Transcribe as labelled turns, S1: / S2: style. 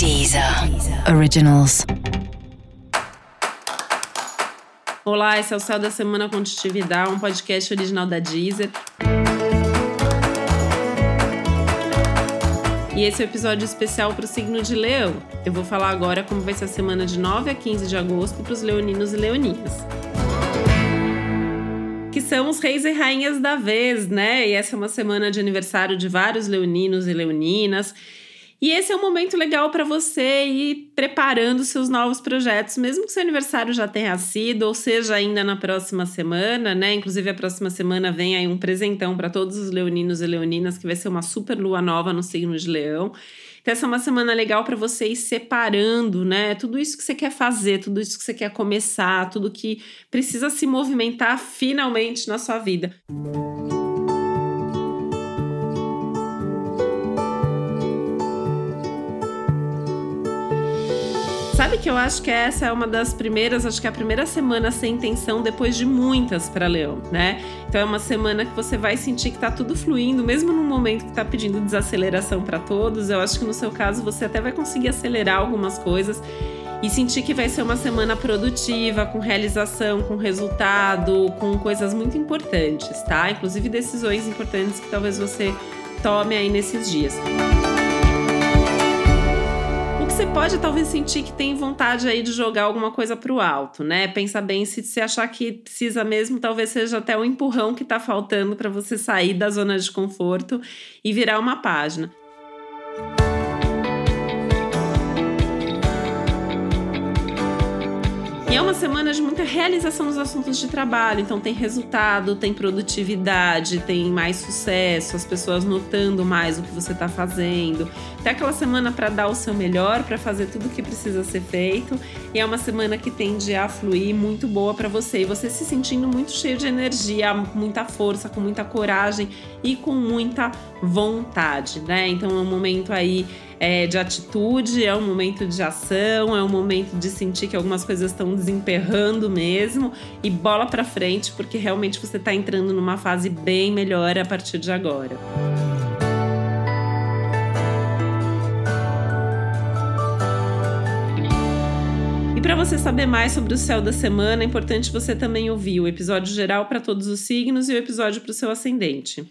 S1: Deezer Originals.
S2: Olá, esse é o Céu da Semana Contitividade, um podcast original da Deezer. E esse é o um episódio especial para o signo de Leão. Eu vou falar agora como vai ser a semana de 9 a 15 de agosto para os leoninos e leoninas. Que são os reis e rainhas da vez, né? E essa é uma semana de aniversário de vários leoninos e leoninas. E esse é um momento legal para você ir preparando seus novos projetos, mesmo que seu aniversário já tenha sido, ou seja, ainda na próxima semana, né? Inclusive, a próxima semana vem aí um presentão para todos os leoninos e leoninas, que vai ser uma super lua nova no signo de Leão. Então, essa é uma semana legal para você ir separando, né? Tudo isso que você quer fazer, tudo isso que você quer começar, tudo que precisa se movimentar finalmente na sua vida. Música Sabe que eu acho que essa é uma das primeiras, acho que é a primeira semana sem tensão depois de muitas para Leão, né? Então é uma semana que você vai sentir que tá tudo fluindo, mesmo num momento que tá pedindo desaceleração para todos. Eu acho que no seu caso você até vai conseguir acelerar algumas coisas e sentir que vai ser uma semana produtiva, com realização, com resultado, com coisas muito importantes, tá? Inclusive decisões importantes que talvez você tome aí nesses dias você pode talvez sentir que tem vontade aí de jogar alguma coisa para o alto, né? Pensa bem se você achar que precisa mesmo, talvez seja até o empurrão que está faltando para você sair da zona de conforto e virar uma página. É uma semana de muita realização nos assuntos de trabalho, então tem resultado, tem produtividade, tem mais sucesso, as pessoas notando mais o que você está fazendo. Tem aquela semana para dar o seu melhor, para fazer tudo o que precisa ser feito, e é uma semana que tende a fluir muito boa para você, e você se sentindo muito cheio de energia, muita força, com muita coragem e com muita vontade, né? Então é um momento aí é, de atitude, é um momento de ação, é um momento de sentir que algumas coisas estão desemperrando mesmo e bola para frente, porque realmente você está entrando numa fase bem melhor a partir de agora. E para você saber mais sobre o céu da semana, é importante você também ouvir o episódio geral para todos os signos e o episódio para o seu ascendente.